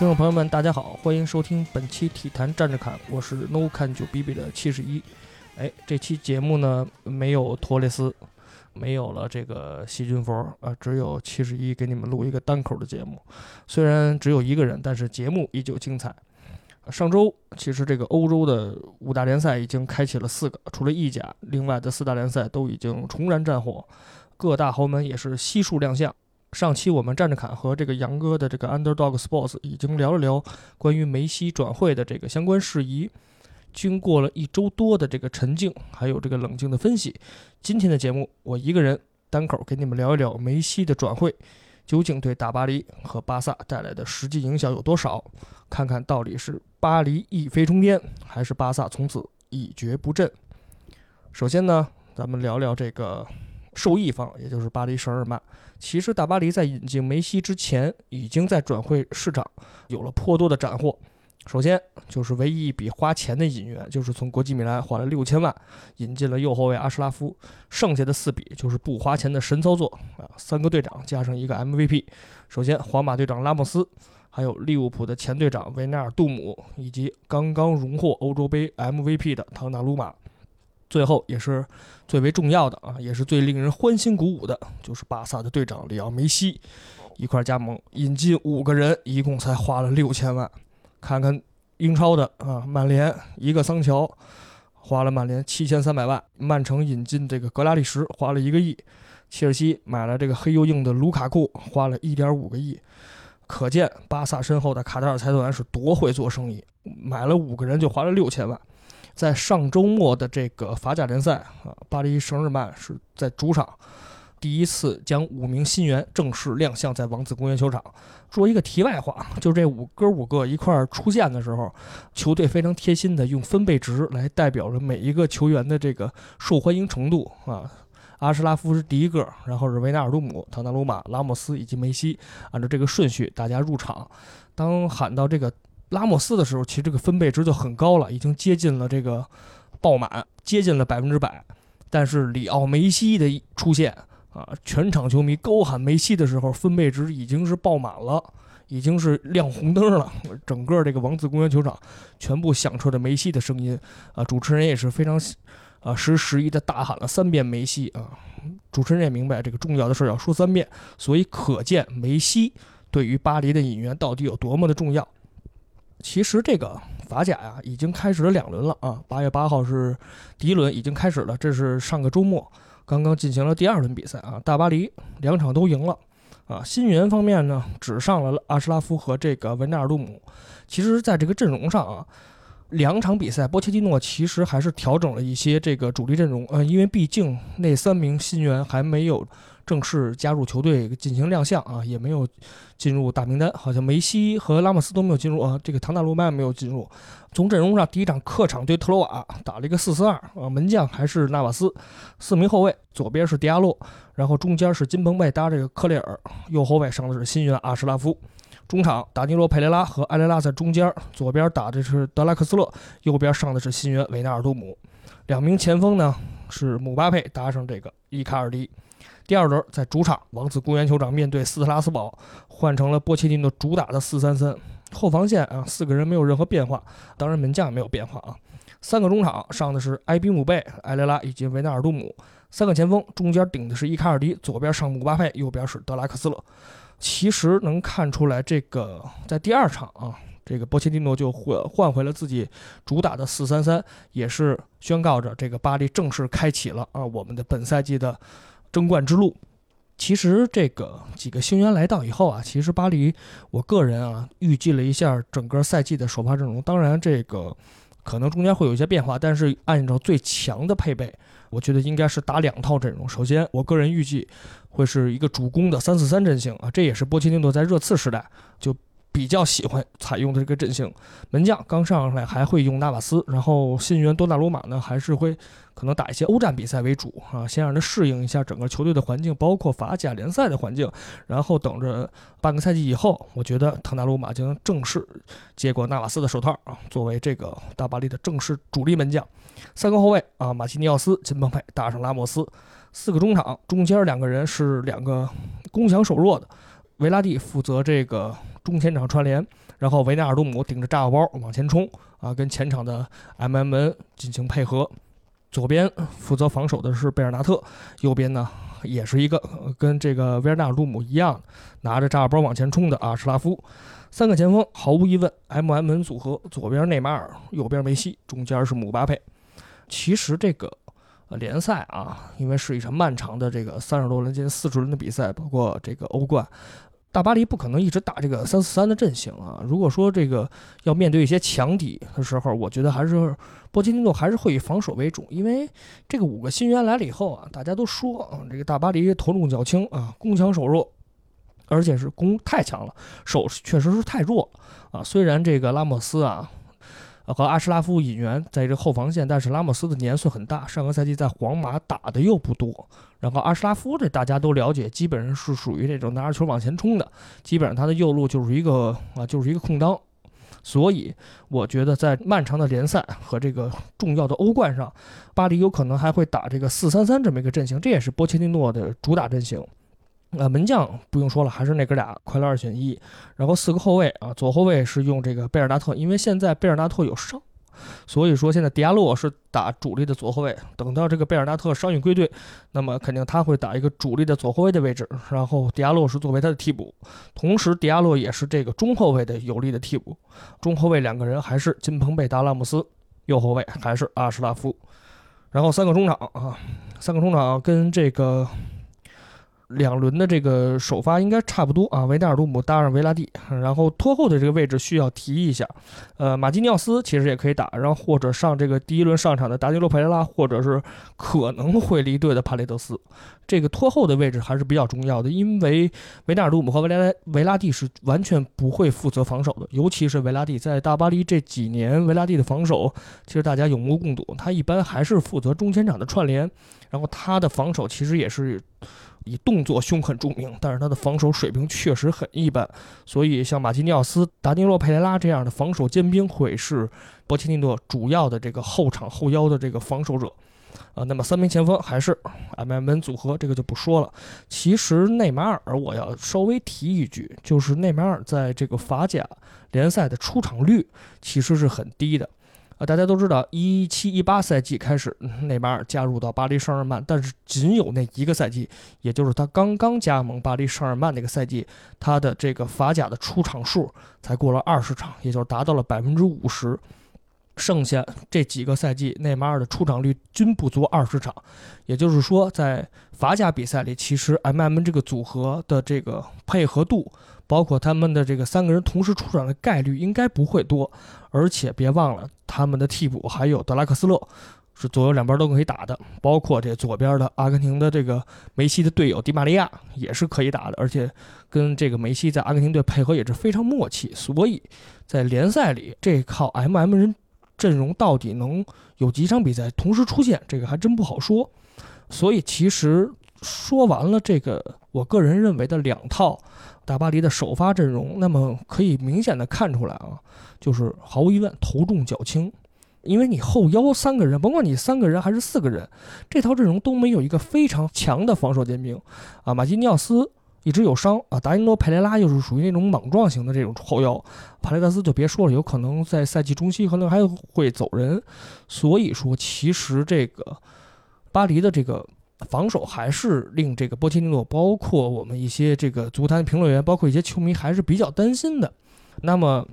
听众朋友们，大家好，欢迎收听本期体坛站着侃，我是 No 看就 B B 的七十一。哎，这期节目呢没有托雷斯，没有了这个细菌佛啊，只有七十一给你们录一个单口的节目。虽然只有一个人，但是节目依旧精彩。上周其实这个欧洲的五大联赛已经开启了四个，除了意甲，另外的四大联赛都已经重燃战火，各大豪门也是悉数亮相。上期我们站着侃和这个杨哥的这个 Underdog Sports 已经聊了聊关于梅西转会的这个相关事宜。经过了一周多的这个沉静，还有这个冷静的分析，今天的节目我一个人单口给你们聊一聊梅西的转会。究竟对大巴黎和巴萨带来的实际影响有多少？看看到底是巴黎一飞冲天，还是巴萨从此一蹶不振？首先呢，咱们聊聊这个受益方，也就是巴黎圣日耳曼。其实大巴黎在引进梅西之前，已经在转会市场有了颇多的斩获。首先就是唯一一笔花钱的引援，就是从国际米兰花了六千万引进了右后卫阿什拉夫。剩下的四笔就是不花钱的神操作啊，三个队长加上一个 MVP。首先，皇马队长拉莫斯，还有利物浦的前队长维纳尔杜姆，以及刚刚荣获欧洲杯 MVP 的唐纳鲁马。最后也是最为重要的啊，也是最令人欢欣鼓舞的，就是巴萨的队长里奥梅西一块加盟引进五个人，一共才花了六千万。看看英超的啊，曼联一个桑乔花了曼联七千三百万，曼城引进这个格拉利什花了一个亿，切尔西买了这个黑又硬的卢卡库花了一点五个亿，可见巴萨身后的卡塔尔财团是多会做生意，买了五个人就花了六千万。在上周末的这个法甲联赛啊，巴黎圣日耳曼是在主场。第一次将五名新援正式亮相在王子公园球场。说一个题外话，就这五哥五个一块儿出现的时候，球队非常贴心的用分贝值来代表了每一个球员的这个受欢迎程度啊。阿什拉夫是第一个，然后是维纳尔杜姆、唐纳鲁马、拉莫斯以及梅西，按照这个顺序大家入场。当喊到这个拉莫斯的时候，其实这个分贝值就很高了，已经接近了这个爆满，接近了百分之百。但是里奥梅西的出现。啊！全场球迷高喊梅西的时候，分贝值已经是爆满了，已经是亮红灯了。整个这个王子公园球场全部响彻着梅西的声音。啊，主持人也是非常啊实时宜的大喊了三遍梅西啊。主持人也明白这个重要的事要说三遍，所以可见梅西对于巴黎的引援到底有多么的重要。其实这个法甲呀已经开始了两轮了啊，八月八号是第一轮已经开始了，这是上个周末。刚刚进行了第二轮比赛啊，大巴黎两场都赢了，啊，新援方面呢只上了阿什拉夫和这个文纳尔杜姆。其实，在这个阵容上啊，两场比赛波切蒂诺其实还是调整了一些这个主力阵容，呃，因为毕竟那三名新援还没有。正式加入球队进行亮相啊，也没有进入大名单，好像梅西和拉莫斯都没有进入啊，这个唐纳鲁曼没有进入。从阵容上，第一场客场对特罗瓦打了一个四四二啊，门将还是纳瓦斯，四名后卫，左边是迪亚洛，然后中间是金彭贝搭这个克雷尔，右后卫上的是新援阿什拉夫，中场达尼罗佩雷拉和埃雷拉在中间，左边打的是德拉克斯勒，右边上的是新援维纳尔杜姆，两名前锋呢是姆巴佩搭上这个伊卡尔迪。第二轮在主场王子公园球场面对斯特拉斯堡，换成了波切蒂诺主打的四三三，后防线啊四个人没有任何变化，当然门将也没有变化啊。三个中场上的是埃比姆贝、埃雷拉以及维纳尔杜姆，三个前锋中间顶的是伊卡尔迪，左边上姆巴佩，右边是德拉克斯勒。其实能看出来，这个在第二场啊，这个波切蒂诺就换换回了自己主打的四三三，也是宣告着这个巴黎正式开启了啊我们的本赛季的。争冠之路，其实这个几个新援来到以后啊，其实巴黎，我个人啊预计了一下整个赛季的首发阵容，当然这个可能中间会有一些变化，但是按照最强的配备，我觉得应该是打两套阵容。首先，我个人预计会是一个主攻的三四三阵型啊，这也是波切蒂诺在热刺时代就比较喜欢采用的这个阵型。门将刚上来还会用纳瓦斯，然后新援多纳鲁马呢还是会可能打一些欧战比赛为主啊，先让他适应一下整个球队的环境，包括法甲联赛的环境，然后等着半个赛季以后，我觉得唐纳鲁马将正式接过纳瓦斯的手套啊，作为这个大巴黎的正式主力门将。三个后卫啊，马西尼奥斯、金彭佩搭上拉莫斯。四个中场，中间两个人是两个攻强守弱的，维拉蒂负责这个中前场串联，然后维纳尔杜姆顶着炸药包往前冲啊，跟前场的 M M N 进行配合。左边负责防守的是贝尔纳特，右边呢也是一个跟这个维纳尔杜姆一样拿着炸药包往前冲的阿什拉夫。三个前锋毫无疑问 M M N 组合，左边内马尔，右边梅西，中间是姆巴佩。其实这个。联赛啊，因为是一场漫长的这个三十多轮、近四十轮的比赛，包括这个欧冠，大巴黎不可能一直打这个三四三的阵型啊。如果说这个要面对一些强敌的时候，我觉得还是波切蒂诺还是会以防守为主，因为这个五个新援来了以后啊，大家都说啊，这个大巴黎头重脚轻啊，攻强守弱，而且是攻太强了，守确实是太弱啊。虽然这个拉莫斯啊。和阿什拉夫引援在这后防线，但是拉莫斯的年岁很大，上个赛季在皇马打的又不多。然后阿什拉夫这大家都了解，基本上是属于这种拿着球往前冲的，基本上他的右路就是一个啊，就是一个空当。所以我觉得在漫长的联赛和这个重要的欧冠上，巴黎有可能还会打这个四三三这么一个阵型，这也是波切蒂诺的主打阵型。呃，门将不用说了，还是那哥俩，快乐二选一。然后四个后卫啊，左后卫是用这个贝尔纳特，因为现在贝尔纳特有伤，所以说现在迪亚洛是打主力的左后卫。等到这个贝尔纳特伤愈归队，那么肯定他会打一个主力的左后卫的位置，然后迪亚洛是作为他的替补。同时，迪亚洛也是这个中后卫的有力的替补。中后卫两个人还是金彭贝、达拉姆斯，右后卫还是阿什拉夫。然后三个中场啊，三个中场跟这个。两轮的这个首发应该差不多啊，维纳尔杜姆搭上维拉蒂，然后拖后的这个位置需要提一下，呃，马基尼奥斯其实也可以打，然后或者上这个第一轮上场的达尼洛·佩雷拉，或者是可能会离队的帕雷德斯，这个拖后的位置还是比较重要的，因为维纳尔杜姆和维拉维拉蒂是完全不会负责防守的，尤其是维拉蒂在大巴黎这几年，维拉蒂的防守其实大家有目共睹，他一般还是负责中前场的串联，然后他的防守其实也是。以动作凶狠著名，但是他的防守水平确实很一般，所以像马基尼奥斯、达尼洛·佩雷拉这样的防守尖兵会是波切蒂诺主要的这个后场后腰的这个防守者。啊，那么三名前锋还是 M M N 组合，这个就不说了。其实内马尔我要稍微提一句，就是内马尔在这个法甲联赛的出场率其实是很低的。啊，大家都知道，一七一八赛季开始，内马尔加入到巴黎圣日耳曼，但是仅有那一个赛季，也就是他刚刚加盟巴黎圣日耳曼那个赛季，他的这个法甲的出场数才过了二十场，也就是达到了百分之五十。剩下这几个赛季，内马尔的出场率均不足二十场，也就是说，在法甲比赛里，其实 M M 这个组合的这个配合度。包括他们的这个三个人同时出场的概率应该不会多，而且别忘了他们的替补还有德拉克斯勒，是左右两边都可以打的。包括这左边的阿根廷的这个梅西的队友迪玛利亚也是可以打的，而且跟这个梅西在阿根廷队配合也是非常默契。所以在联赛里，这靠 M M 人阵容到底能有几场比赛同时出现，这个还真不好说。所以其实说完了这个，我个人认为的两套。大巴黎的首发阵容，那么可以明显的看出来啊，就是毫无疑问头重脚轻，因为你后腰三个人，甭管你三个人还是四个人，这套阵容都没有一个非常强的防守尖兵啊。马基尼奥斯一直有伤啊，达尼罗·佩雷拉又是属于那种莽撞型的这种后腰，帕雷德斯就别说了，有可能在赛季中期可能还会走人，所以说其实这个巴黎的这个。防守还是令这个波切蒂诺，包括我们一些这个足坛评论员，包括一些球迷还是比较担心的。那么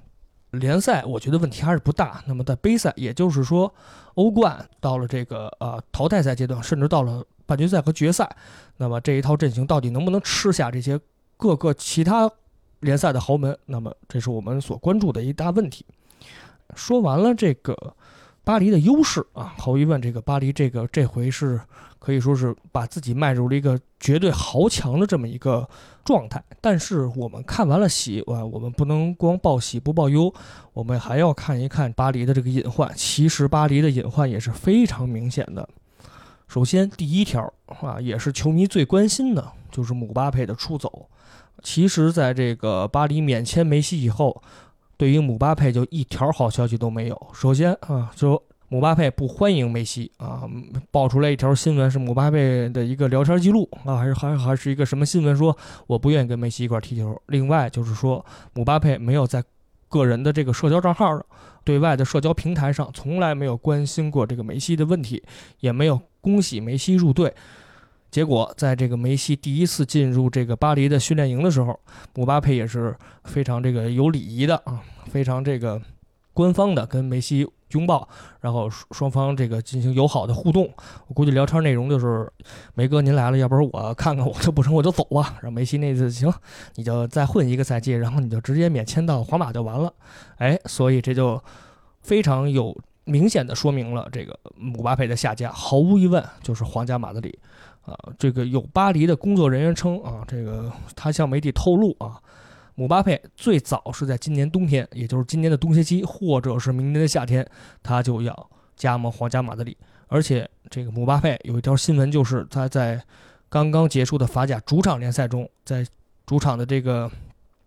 联赛，我觉得问题还是不大。那么在杯赛，也就是说欧冠到了这个呃淘汰赛阶段，甚至到了半决赛和决赛，那么这一套阵型到底能不能吃下这些各个其他联赛的豪门？那么这是我们所关注的一大问题。说完了这个巴黎的优势啊，毫无疑问，这个巴黎这个这回是可以说是把自己迈入了一个绝对豪强的这么一个状态。但是我们看完了喜，啊，我们不能光报喜不报忧，我们还要看一看巴黎的这个隐患。其实巴黎的隐患也是非常明显的。首先，第一条啊，也是球迷最关心的，就是姆巴佩的出走。其实，在这个巴黎免签梅西以后，对于姆巴佩就一条好消息都没有。首先啊，就姆巴佩不欢迎梅西啊，爆出来一条新闻是姆巴佩的一个聊天记录啊，还是还还是一个什么新闻说我不愿意跟梅西一块踢球。另外就是说，姆巴佩没有在个人的这个社交账号上、对外的社交平台上从来没有关心过这个梅西的问题，也没有恭喜梅西入队。结果，在这个梅西第一次进入这个巴黎的训练营的时候，姆巴佩也是非常这个有礼仪的啊，非常这个官方的跟梅西拥抱，然后双方这个进行友好的互动。我估计聊天内容就是：“梅哥您来了，要不然我看看，我就不成我就走吧。”然后梅西那次行，你就再混一个赛季，然后你就直接免签到皇马就完了。哎，所以这就非常有明显的说明了这个姆巴佩的下家，毫无疑问就是皇家马德里。啊，这个有巴黎的工作人员称啊，这个他向媒体透露啊，姆巴佩最早是在今年冬天，也就是今年的冬歇期，或者是明年的夏天，他就要加盟皇家马德里。而且这个姆巴佩有一条新闻，就是他在刚刚结束的法甲主场联赛中，在主场的这个。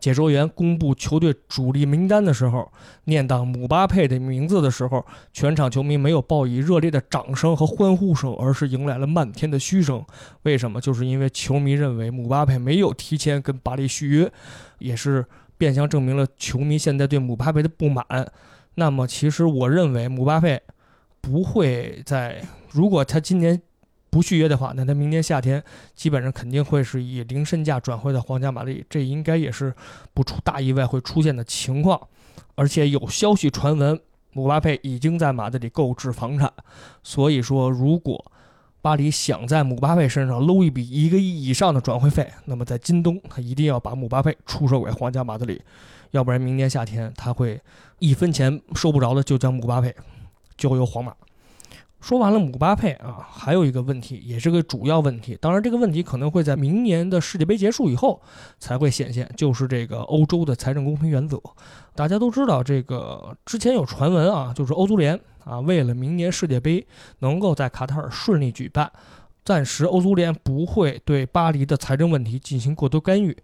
解说员公布球队主力名单的时候，念到姆巴佩的名字的时候，全场球迷没有报以热烈的掌声和欢呼声，而是迎来了漫天的嘘声。为什么？就是因为球迷认为姆巴佩没有提前跟巴黎续约，也是变相证明了球迷现在对姆巴佩的不满。那么，其实我认为姆巴佩不会在，如果他今年。不续约的话，那他明年夏天基本上肯定会是以零身价转会到皇家马德里，这应该也是不出大意外会出现的情况。而且有消息传闻，姆巴佩已经在马德里购置房产，所以说如果巴黎想在姆巴佩身上搂一笔一个亿以上的转会费，那么在今冬他一定要把姆巴佩出售给皇家马德里，要不然明年夏天他会一分钱收不着的，就将姆巴佩 交由皇马。说完了姆巴佩啊，还有一个问题，也是个主要问题。当然，这个问题可能会在明年的世界杯结束以后才会显现，就是这个欧洲的财政公平原则。大家都知道，这个之前有传闻啊，就是欧足联啊，为了明年世界杯能够在卡塔尔顺利举办，暂时欧足联不会对巴黎的财政问题进行过多干预，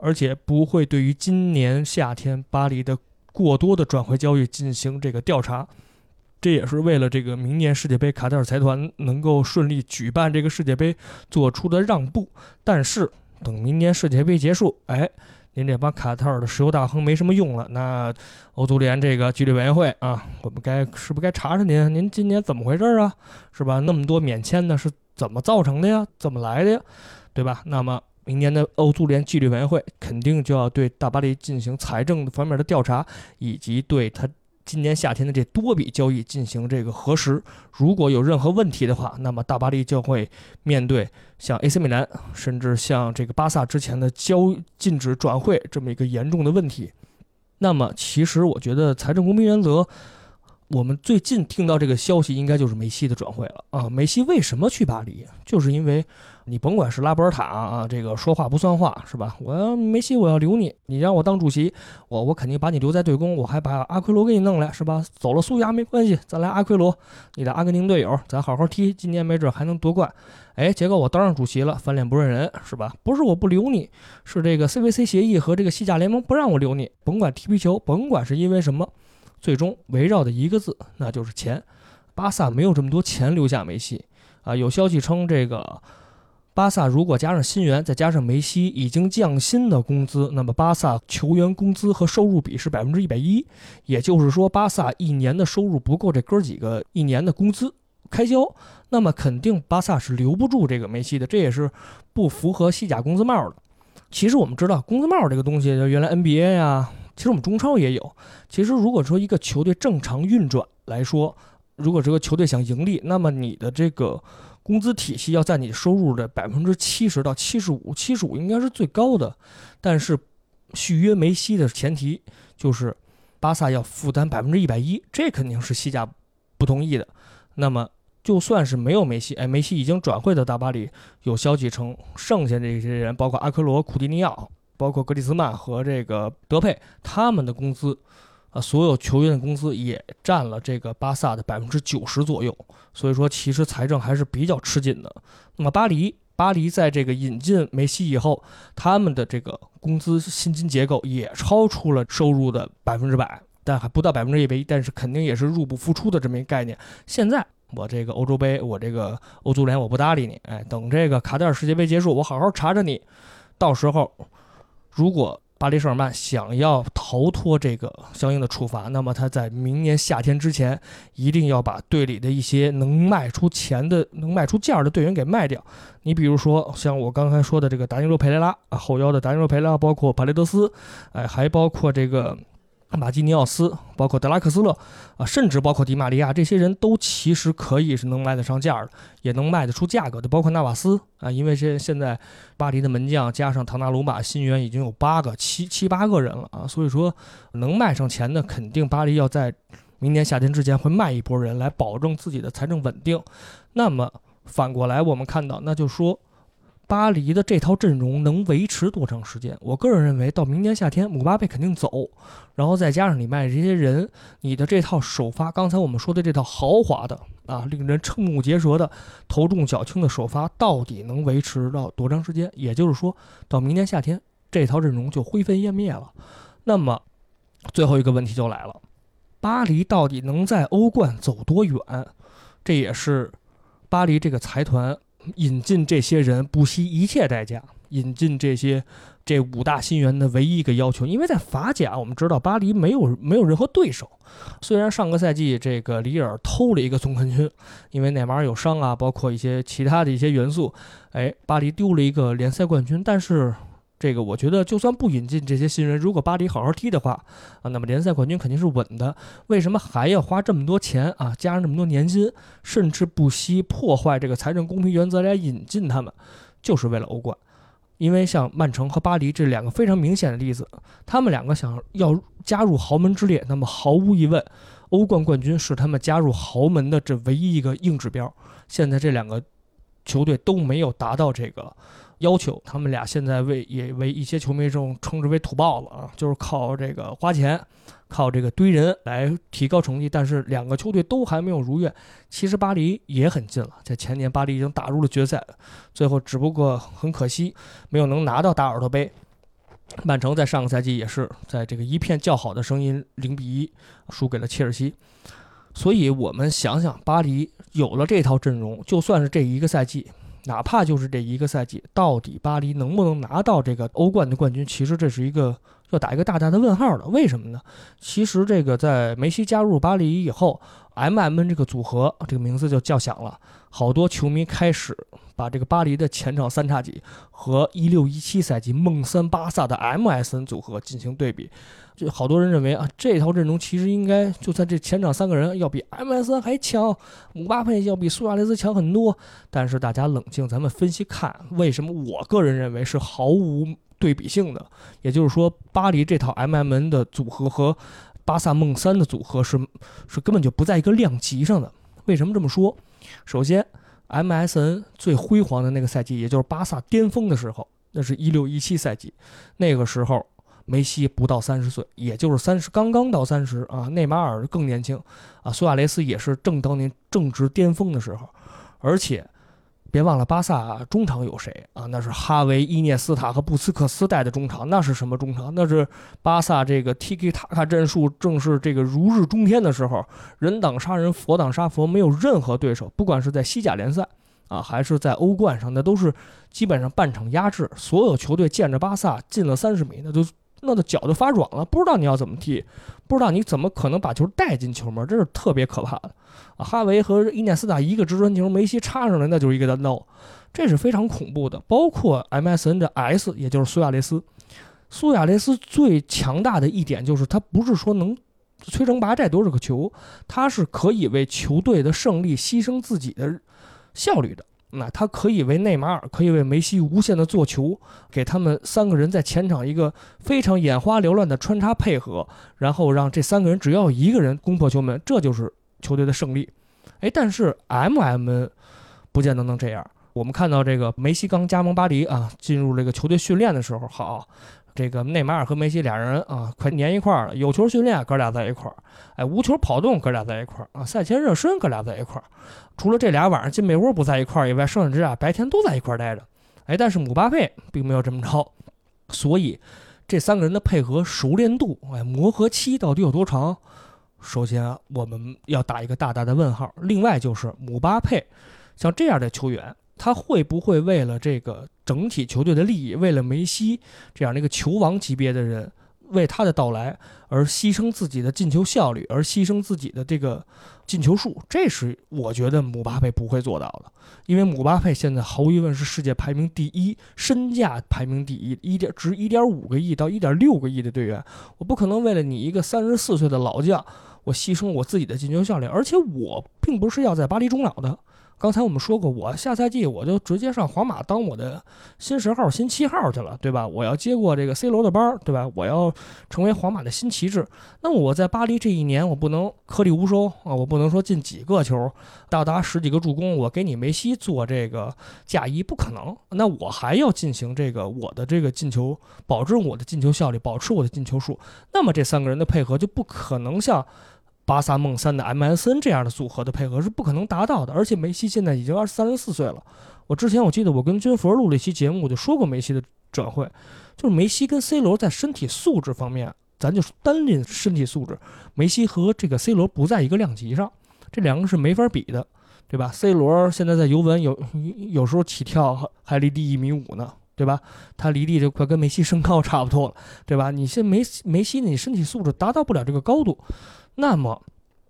而且不会对于今年夏天巴黎的过多的转会交易进行这个调查。这也是为了这个明年世界杯卡塔尔财团能够顺利举办这个世界杯做出的让步。但是等明年世界杯结束，哎，您这帮卡塔尔的石油大亨没什么用了。那欧足联这个纪律委员会啊，我们该是不是该查查您？您今年怎么回事啊？是吧？那么多免签的是怎么造成的呀？怎么来的呀？对吧？那么明年的欧足联纪律委员会肯定就要对大巴黎进行财政方面的调查，以及对他。今年夏天的这多笔交易进行这个核实，如果有任何问题的话，那么大巴黎就会面对像 AC 米兰，甚至像这个巴萨之前的交禁止转会这么一个严重的问题。那么，其实我觉得财政公平原则，我们最近听到这个消息，应该就是梅西的转会了啊。梅西为什么去巴黎？就是因为。你甭管是拉波尔塔啊，这个说话不算话是吧？我要梅西，我要留你，你让我当主席，我我肯定把你留在队工，我还把阿奎罗给你弄来是吧？走了苏亚没关系，咱来阿奎罗，你的阿根廷队友，咱好好踢，今年没准还能夺冠。哎，结果我当上主席了，翻脸不认人是吧？不是我不留你，是这个 CVC 协议和这个西甲联盟不让我留你，甭管踢皮球，甭管是因为什么，最终围绕的一个字，那就是钱。巴萨没有这么多钱留下梅西啊，有消息称这个。巴萨如果加上新援，再加上梅西已经降薪的工资，那么巴萨球员工资和收入比是百分之一百一，也就是说，巴萨一年的收入不够这哥几个一年的工资开销，那么肯定巴萨是留不住这个梅西的，这也是不符合西甲工资帽的。其实我们知道，工资帽这个东西，就原来 NBA 呀，其实我们中超也有。其实如果说一个球队正常运转来说，如果这个球队想盈利，那么你的这个。工资体系要在你收入的百分之七十到七十五，七十五应该是最高的。但是续约梅西的前提就是巴萨要负担百分之一百一，这肯定是西甲不同意的。那么就算是没有梅西，哎，梅西已经转会到大巴黎，有消息称剩下这些人，包括阿克罗、库蒂尼奥，包括格里兹曼和这个德佩，他们的工资，啊，所有球员的工资也占了这个巴萨的百分之九十左右。所以说，其实财政还是比较吃紧的。那么巴黎，巴黎在这个引进梅西以后，他们的这个工资薪金结构也超出了收入的百分之百，但还不到百分之一百一，但是肯定也是入不敷出的这么一个概念。现在我这个欧洲杯，我这个欧足联我不搭理你，哎，等这个卡塔尔世界杯结束，我好好查查你，到时候如果。巴黎圣日耳曼想要逃脱这个相应的处罚，那么他在明年夏天之前一定要把队里的一些能卖出钱的、能卖出价的队员给卖掉。你比如说像我刚才说的这个达尼洛·佩雷拉啊，后腰的达尼洛·佩雷拉，包括帕雷德斯，哎，还包括这个。马基尼奥斯，包括德拉克斯勒，啊，甚至包括迪玛利亚，这些人都其实可以是能卖得上价的，也能卖得出价格的。包括纳瓦斯啊，因为这现在巴黎的门将加上唐纳鲁马新援已经有八个、七七八个人了啊，所以说能卖上钱的，肯定巴黎要在明年夏天之前会卖一波人来保证自己的财政稳定。那么反过来，我们看到，那就说。巴黎的这套阵容能维持多长时间？我个人认为，到明年夏天，姆巴佩肯定走，然后再加上你卖这些人，你的这套首发，刚才我们说的这套豪华的啊，令人瞠目结舌的、头重脚轻的首发，到底能维持到多长时间？也就是说，到明年夏天，这套阵容就灰飞烟灭了。那么，最后一个问题就来了：巴黎到底能在欧冠走多远？这也是巴黎这个财团。引进这些人不惜一切代价，引进这些这五大新援的唯一一个要求，因为在法甲，我们知道巴黎没有没有任何对手。虽然上个赛季这个里尔偷了一个总冠军，因为内马尔有伤啊，包括一些其他的一些元素，哎，巴黎丢了一个联赛冠军，但是。这个我觉得，就算不引进这些新人，如果巴黎好好踢的话，啊，那么联赛冠军肯定是稳的。为什么还要花这么多钱啊，加上这么多年薪，甚至不惜破坏这个财政公平原则来引进他们，就是为了欧冠。因为像曼城和巴黎这两个非常明显的例子，他们两个想要加入豪门之列，那么毫无疑问，欧冠冠军是他们加入豪门的这唯一一个硬指标。现在这两个球队都没有达到这个。要求他们俩现在为也为一些球迷这种称之为土豹子啊，就是靠这个花钱，靠这个堆人来提高成绩。但是两个球队都还没有如愿。其实巴黎也很近了，在前年巴黎已经打入了决赛，最后只不过很可惜没有能拿到大耳朵杯。曼城在上个赛季也是在这个一片叫好的声音零比一输给了切尔西。所以我们想想，巴黎有了这套阵容，就算是这一个赛季。哪怕就是这一个赛季，到底巴黎能不能拿到这个欧冠的冠军？其实这是一个要打一个大大的问号的。为什么呢？其实这个在梅西加入巴黎以后，M M N 这个组合这个名字就叫响了，好多球迷开始把这个巴黎的前场三叉戟和一六一七赛季梦三巴萨的 M S N 组合进行对比。就好多人认为啊，这套阵容其实应该就算这前场三个人要比 MSN 还强，姆巴佩要比苏亚雷斯强很多。但是大家冷静，咱们分析看，为什么我个人认为是毫无对比性的？也就是说，巴黎这套 MMN 的组合和巴萨梦三的组合是是根本就不在一个量级上的。为什么这么说？首先，MSN 最辉煌的那个赛季，也就是巴萨巅峰的时候，那是一六一七赛季，那个时候。梅西不到三十岁，也就是三十刚刚到三十啊。内马尔更年轻啊，苏亚雷斯也是正当年正值巅峰的时候。而且别忘了巴萨中场有谁啊？那是哈维、伊涅斯塔和布斯克斯带的中场，那是什么中场？那是巴萨这个 Tiki Taka 战术正是这个如日中天的时候，人挡杀人，佛挡杀佛，没有任何对手。不管是在西甲联赛啊，还是在欧冠上，那都是基本上半场压制。所有球队见着巴萨进了三十米，那都。那的脚就发软了，不知道你要怎么踢，不知道你怎么可能把球带进球门，这是特别可怕的。哈维和伊涅斯塔一个直传球，梅西插上来那就是一个单刀，这是非常恐怖的。包括 MSN 的 S，也就是苏亚雷斯，苏亚雷斯最强大的一点就是他不是说能摧城拔寨多少个球，他是可以为球队的胜利牺牲自己的效率的。那他可以为内马尔，可以为梅西无限的做球，给他们三个人在前场一个非常眼花缭乱的穿插配合，然后让这三个人只要一个人攻破球门，这就是球队的胜利。哎，但是 M M N，不见得能这样。我们看到这个梅西刚加盟巴黎啊，进入这个球队训练的时候，好，这个内马尔和梅西俩人啊，快粘一块儿了。有球训练，哥俩在一块儿；哎，无球跑动，哥俩在一块儿啊。赛前热身，哥俩在一块儿。除了这俩晚上进被窝不在一块儿以外，剩下这俩白天都在一块儿待着。哎，但是姆巴佩并没有这么着，所以这三个人的配合熟练度，哎，磨合期到底有多长？首先我们要打一个大大的问号。另外就是姆巴佩，像这样的球员。他会不会为了这个整体球队的利益，为了梅西这样的一个球王级别的人，为他的到来而牺牲自己的进球效率，而牺牲自己的这个进球数？这是我觉得姆巴佩不会做到的，因为姆巴佩现在毫无疑问是世界排名第一，身价排名第一，一点值一点五个亿到一点六个亿的队员，我不可能为了你一个三十四岁的老将，我牺牲我自己的进球效率，而且我并不是要在巴黎终老的。刚才我们说过，我下赛季我就直接上皇马当我的新十号、新七号去了，对吧？我要接过这个 C 罗的班，对吧？我要成为皇马的新旗帜。那我在巴黎这一年，我不能颗粒无收啊！我不能说进几个球，到达十几个助攻，我给你梅西做这个嫁衣，不可能。那我还要进行这个我的这个进球，保证我的进球效率，保持我的进球数。那么这三个人的配合就不可能像。巴萨梦三的 MSN 这样的组合的配合是不可能达到的，而且梅西现在已经二三十四岁了。我之前我记得我跟军佛录了一期节目，我就说过梅西的转会，就是梅西跟 C 罗在身体素质方面，咱就单论身体素质，梅西和这个 C 罗不在一个量级上，这两个是没法比的，对吧？C 罗现在在尤文有有时候起跳还离地一米五呢，对吧？他离地就快跟梅西身高差不多了，对吧？你现梅梅西你身体素质达到不了这个高度。那么，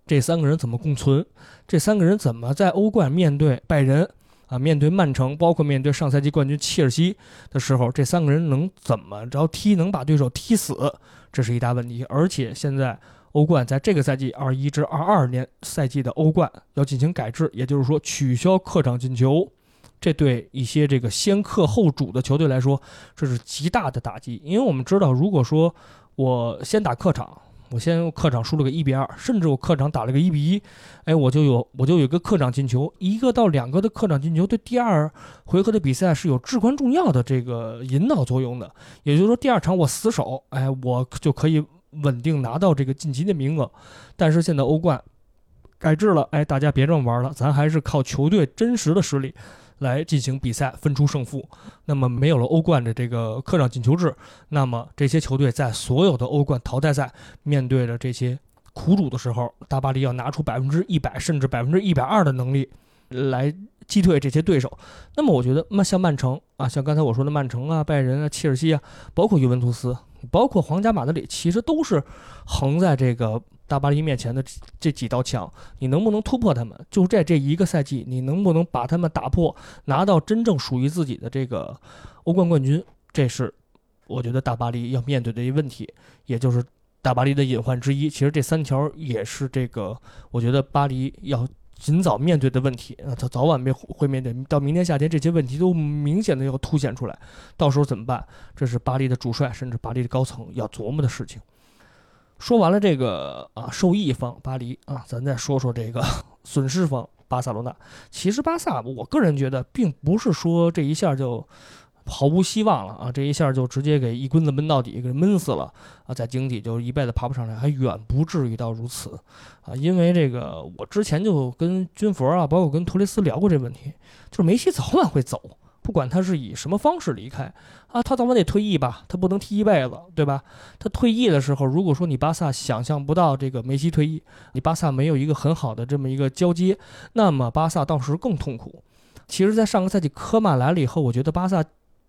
这三个人怎么共存？这三个人怎么在欧冠面对拜仁啊，面对曼城，包括面对上赛季冠军切尔西的时候，这三个人能怎么着踢，能把对手踢死？这是一大问题。而且现在欧冠在这个赛季二一至二二年赛季的欧冠要进行改制，也就是说取消客场进球，这对一些这个先客后主的球队来说，这是极大的打击。因为我们知道，如果说我先打客场，我先客场输了个一比二，甚至我客场打了个一比一，哎，我就有我就有个客场进球，一个到两个的客场进球，对第二回合的比赛是有至关重要的这个引导作用的。也就是说，第二场我死守，哎，我就可以稳定拿到这个晋级的名额。但是现在欧冠改制了，哎，大家别这么玩了，咱还是靠球队真实的实力。来进行比赛，分出胜负。那么没有了欧冠的这个客场进球制，那么这些球队在所有的欧冠淘汰赛面对着这些苦主的时候，大巴黎要拿出百分之一百甚至百分之一百二的能力来击退这些对手。那么我觉得，那像曼城啊，像刚才我说的曼城啊、拜仁啊、切尔西啊，包括尤文图斯，包括皇家马德里，其实都是横在这个。大巴黎面前的这几道墙，你能不能突破他们？就在这一个赛季，你能不能把他们打破，拿到真正属于自己的这个欧冠冠军？这是我觉得大巴黎要面对的一问题，也就是大巴黎的隐患之一。其实这三条也是这个，我觉得巴黎要尽早面对的问题。啊，他早晚会会面对。到明年夏天，这些问题都明显的要凸显出来，到时候怎么办？这是巴黎的主帅，甚至巴黎的高层要琢磨的事情。说完了这个啊，受益方巴黎啊，咱再说说这个 损失方巴塞罗那。其实巴萨，我个人觉得并不是说这一下就毫无希望了啊，这一下就直接给一棍子闷到底，给闷死了啊，在经济就一辈子爬不上来，还远不至于到如此啊。因为这个，我之前就跟军佛啊，包括跟托雷斯聊过这问题，就是梅西早晚会走。不管他是以什么方式离开啊，他早晚得退役吧？他不能踢一辈子，对吧？他退役的时候，如果说你巴萨想象不到这个梅西退役，你巴萨没有一个很好的这么一个交接，那么巴萨到时更痛苦。其实，在上个赛季科曼来了以后，我觉得巴萨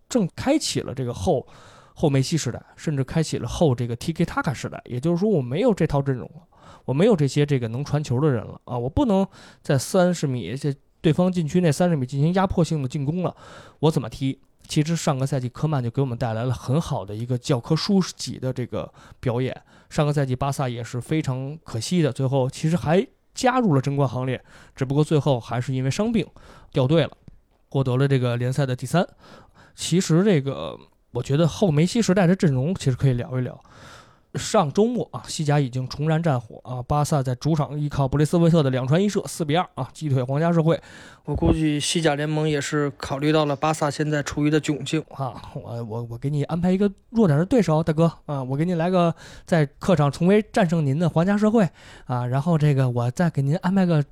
正开启了这个后后梅西时代，甚至开启了后这个 T K 塔卡时代。也就是说，我没有这套阵容了，我没有这些这个能传球的人了啊，我不能在三十米这。对方禁区内三十米进行压迫性的进攻了，我怎么踢？其实上个赛季科曼就给我们带来了很好的一个教科书级的这个表演。上个赛季巴萨也是非常可惜的，最后其实还加入了争冠行列，只不过最后还是因为伤病掉队了，获得了这个联赛的第三。其实这个我觉得后梅西时代的阵容其实可以聊一聊。上周末啊，西甲已经重燃战火啊！巴萨在主场依靠布雷斯维特的两传一射，四比二啊击退皇家社会。我估计西甲联盟也是考虑到了巴萨现在处于的窘境啊！我我我给你安排一个弱点的对手，大哥啊！我给你来个在客场重回战胜您的皇家社会啊！然后这个我再给您安排个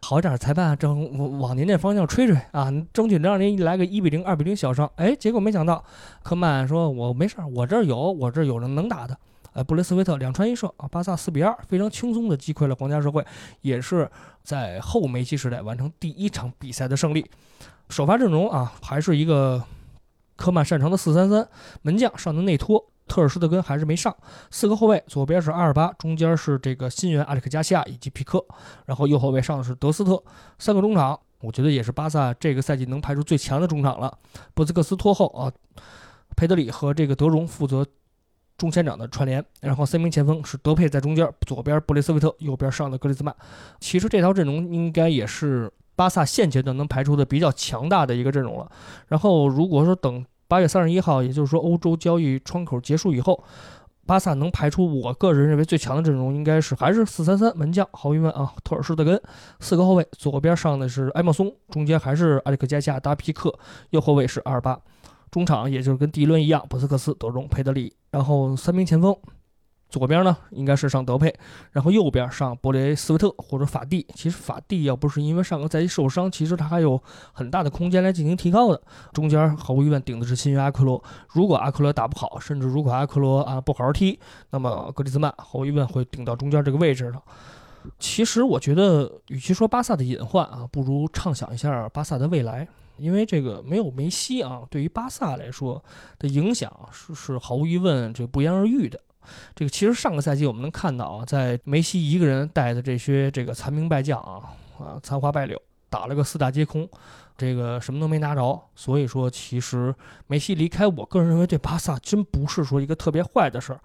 好一点的裁判，正往您那方向吹吹啊！争取能让您来个一比零、二比零小胜。哎，结果没想到科曼说：“我没事儿，我这儿有，我这儿有人能打的。”呃，布雷斯维特两传一射啊，巴萨四比二，非常轻松的击溃了皇家社会，也是在后梅西时代完成第一场比赛的胜利。首发阵容啊，还是一个科曼擅长的四三三，门将上的内托，特尔施特根还是没上。四个后卫，左边是阿尔巴，中间是这个新援阿里克加西亚以及皮克，然后右后卫上的是德斯特。三个中场，我觉得也是巴萨这个赛季能排出最强的中场了。布斯克斯拖后啊，佩德里和这个德容负责。中前场的串联，然后三名前锋是德佩在中间，左边布雷斯维特，右边上的格里兹曼。其实这套阵容应该也是巴萨现阶段能排出的比较强大的一个阵容了。然后如果说等八月三十一号，也就是说欧洲交易窗口结束以后，巴萨能排出我个人认为最强的阵容，应该是还是四三三，门将毫无疑问啊，托尔施特根，四个后卫，左边上的是埃莫松，中间还是埃里克加西亚、达皮克，右后卫是阿尔巴。中场也就是跟第一轮一样，博斯克斯、德容、佩德里，然后三名前锋，左边呢应该是上德佩，然后右边上博雷斯维特或者法蒂。其实法蒂要不是因为上个赛季受伤，其实他还有很大的空间来进行提高的。中间毫无疑问顶的是新援阿奎罗，如果阿奎罗打不好，甚至如果阿奎罗啊不好好踢，那么格里兹曼毫无疑问会顶到中间这个位置的。其实我觉得，与其说巴萨的隐患啊，不如畅想一下巴萨的未来。因为这个没有梅西啊，对于巴萨来说的影响是是毫无疑问这不言而喻的。这个其实上个赛季我们能看到啊，在梅西一个人带的这些这个残兵败将啊啊残花败柳，打了个四大皆空，这个什么都没拿着。所以说，其实梅西离开，我个人认为对巴萨真不是说一个特别坏的事儿。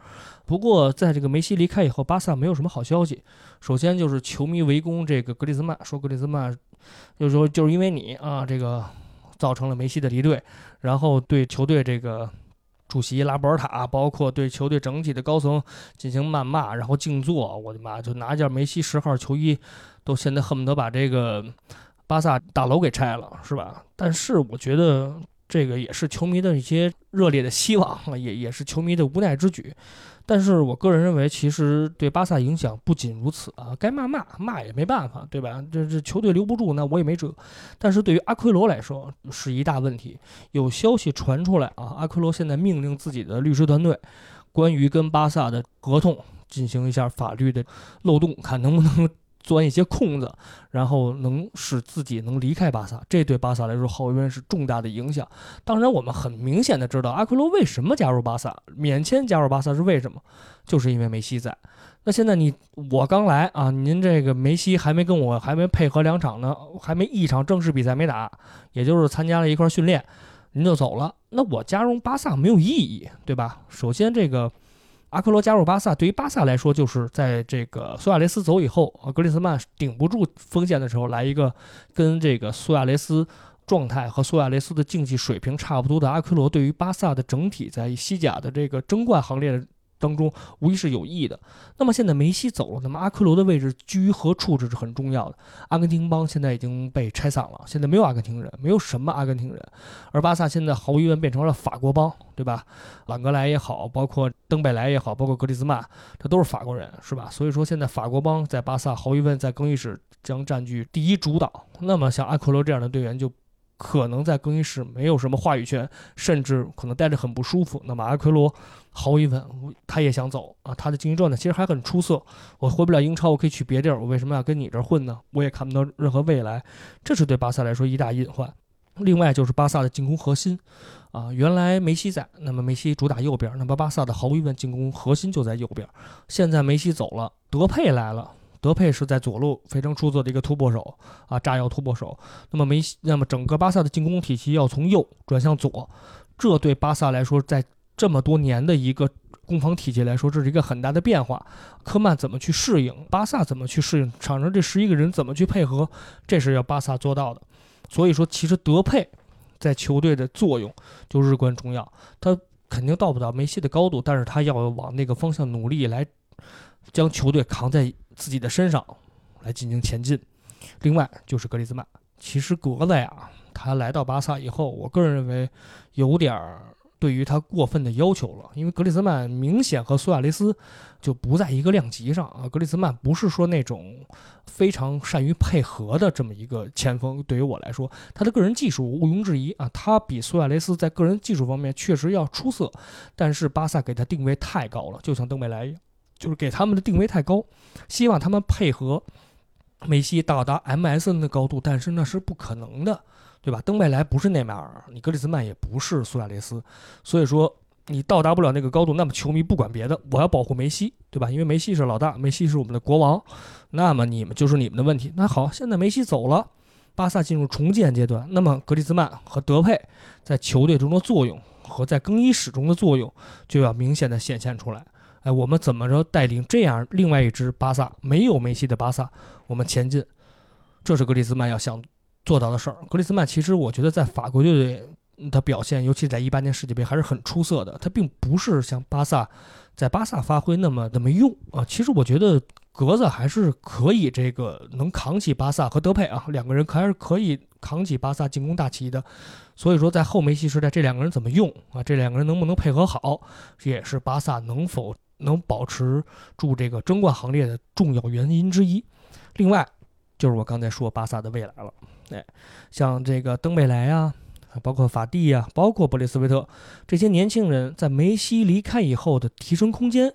不过在这个梅西离开以后，巴萨没有什么好消息。首先就是球迷围攻这个格里兹曼，说格里兹曼。就说就是因为你啊，这个造成了梅西的离队，然后对球队这个主席拉波尔塔，包括对球队整体的高层进行谩骂，然后静坐。我的妈，就拿件梅西十号球衣，都现在恨不得把这个巴萨大楼给拆了，是吧？但是我觉得这个也是球迷的一些热烈的希望，也也是球迷的无奈之举。但是我个人认为，其实对巴萨影响不仅如此啊，该骂骂骂也没办法，对吧？这这球队留不住，那我也没辙。但是对于阿奎罗来说，是一大问题。有消息传出来啊，阿奎罗现在命令自己的律师团队，关于跟巴萨的合同进行一下法律的漏洞，看能不能。钻一些空子，然后能使自己能离开巴萨，这对巴萨来说毫无疑问是重大的影响。当然，我们很明显的知道阿奎罗为什么加入巴萨，免签加入巴萨是为什么，就是因为梅西在。那现在你我刚来啊，您这个梅西还没跟我还没配合两场呢，还没一场正式比赛没打，也就是参加了一块训练，您就走了，那我加入巴萨没有意义，对吧？首先这个。阿奎罗加入巴萨，对于巴萨来说，就是在这个苏亚雷斯走以后，格里兹曼顶不住锋线的时候，来一个跟这个苏亚雷斯状态和苏亚雷斯的竞技水平差不多的阿奎罗，对于巴萨的整体在西甲的这个争冠行列。当中无疑是有益的。那么现在梅西走了，那么阿奎罗的位置居于何处？这是很重要的。阿根廷帮现在已经被拆散了，现在没有阿根廷人，没有什么阿根廷人。而巴萨现在毫无疑问变成了法国帮，对吧？朗格莱也好，包括登贝莱也好，包括格里兹曼，这都是法国人，是吧？所以说现在法国帮在巴萨毫无疑问在更衣室将占据第一主导。那么像阿奎罗这样的队员就。可能在更衣室没有什么话语权，甚至可能待着很不舒服。那么阿奎罗毫无疑问，他也想走啊。他的竞技状态其实还很出色。我回不了英超，我可以去别地儿。我为什么要跟你这儿混呢？我也看不到任何未来，这是对巴萨来说一大隐患。另外就是巴萨的进攻核心啊，原来梅西在，那么梅西主打右边，那么巴萨的毫无疑问进攻核心就在右边。现在梅西走了，德佩来了。德佩是在左路非常出色的一个突破手啊，炸药突破手。那么梅西，那么整个巴萨的进攻体系要从右转向左，这对巴萨来说，在这么多年的一个攻防体系来说，这是一个很大的变化。科曼怎么去适应？巴萨怎么去适应？场上这十一个人怎么去配合？这是要巴萨做到的。所以说，其实德佩在球队的作用就日关重要。他肯定到不了梅西的高度，但是他要往那个方向努力来将球队扛在自己的身上来进行前进。另外就是格里兹曼，其实格子呀，他来到巴萨以后，我个人认为有点儿对于他过分的要求了，因为格里兹曼明显和苏亚雷斯就不在一个量级上啊。格里兹曼不是说那种非常善于配合的这么一个前锋，对于我来说，他的个人技术毋庸置疑啊，他比苏亚雷斯在个人技术方面确实要出色，但是巴萨给他定位太高了，就像登贝莱一样，就是给他们的定位太高，希望他们配合。梅西到达 MSN 的高度，但是那是不可能的，对吧？登贝莱不是内马尔，你格里兹曼也不是苏亚雷斯，所以说你到达不了那个高度。那么球迷不管别的，我要保护梅西，对吧？因为梅西是老大，梅西是我们的国王。那么你们就是你们的问题。那好，现在梅西走了，巴萨进入重建阶段，那么格里兹曼和德佩在球队中的作用和在更衣室中的作用就要明显的显现出来。哎，我们怎么着带领这样另外一支巴萨没有梅西的巴萨，我们前进，这是格里兹曼要想做到的事儿。格里兹曼其实我觉得在法国队的表现，尤其在一八年世界杯还是很出色的。他并不是像巴萨在巴萨发挥那么那么用啊。其实我觉得格子还是可以这个能扛起巴萨和德佩啊两个人还是可以扛起巴萨进攻大旗的。所以说在后梅西时代，这两个人怎么用啊？这两个人能不能配合好，也是巴萨能否。能保持住这个争冠行列的重要原因之一，另外就是我刚才说巴萨的未来了。哎，像这个登贝莱啊，包括法蒂啊，包括布雷斯维特这些年轻人，在梅西离开以后的提升空间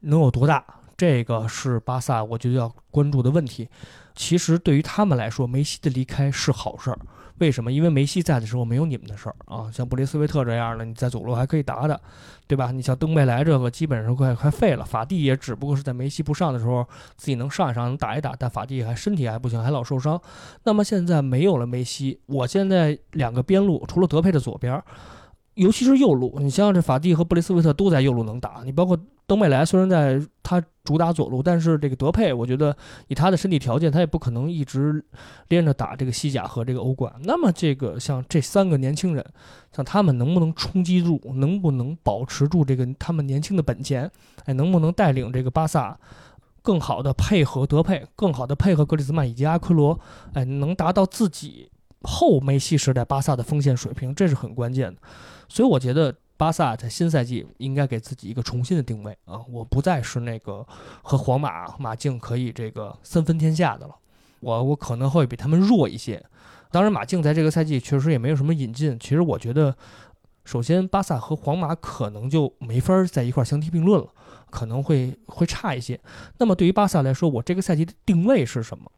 能有多大？这个是巴萨我觉得要关注的问题。其实对于他们来说，梅西的离开是好事儿。为什么？因为梅西在的时候没有你们的事儿啊！像布雷斯维特这样的，你在左路还可以打打，对吧？你像登贝莱这个，基本上快快废了。法蒂也只不过是在梅西不上的时候，自己能上一上，能打一打。但法蒂还身体还不行，还老受伤。那么现在没有了梅西，我现在两个边路，除了德佩的左边，尤其是右路，你像这法蒂和布雷斯维特都在右路能打，你包括。登贝莱虽然在他主打左路，但是这个德佩，我觉得以他的身体条件，他也不可能一直连着打这个西甲和这个欧冠。那么这个像这三个年轻人，像他们能不能冲击住，能不能保持住这个他们年轻的本钱？哎，能不能带领这个巴萨更好的配合德佩，更好的配合格里兹曼以及阿奎罗？哎，能达到自己后梅西时代巴萨的锋线水平，这是很关键的。所以我觉得。巴萨在新赛季应该给自己一个重新的定位啊！我不再是那个和皇马马竞可以这个三分天下的了，我我可能会比他们弱一些。当然，马竞在这个赛季确实也没有什么引进。其实我觉得，首先巴萨和皇马可能就没法在一块相提并论了，可能会会差一些。那么对于巴萨来说，我这个赛季的定位是什么？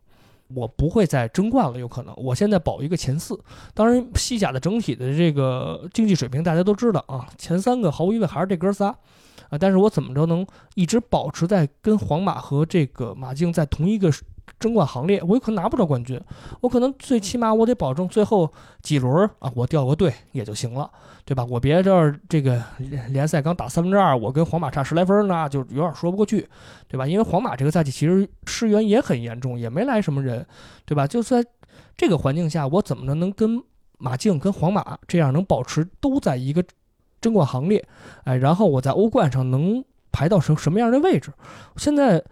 我不会再争冠了，有可能。我现在保一个前四。当然，西甲的整体的这个竞技水平大家都知道啊，前三个毫无疑问还是这哥仨啊。但是我怎么着能一直保持在跟皇马和这个马竞在同一个？争冠行列，我有可能拿不着冠军，我可能最起码我得保证最后几轮啊，我掉个队也就行了，对吧？我别这儿这个联赛刚打三分之二，我跟皇马差十来分呢，就有点说不过去，对吧？因为皇马这个赛季其实失员也很严重，也没来什么人，对吧？就在这个环境下，我怎么能能跟马竞、跟皇马这样能保持都在一个争冠行列？哎，然后我在欧冠上能排到什什么样的位置？现在。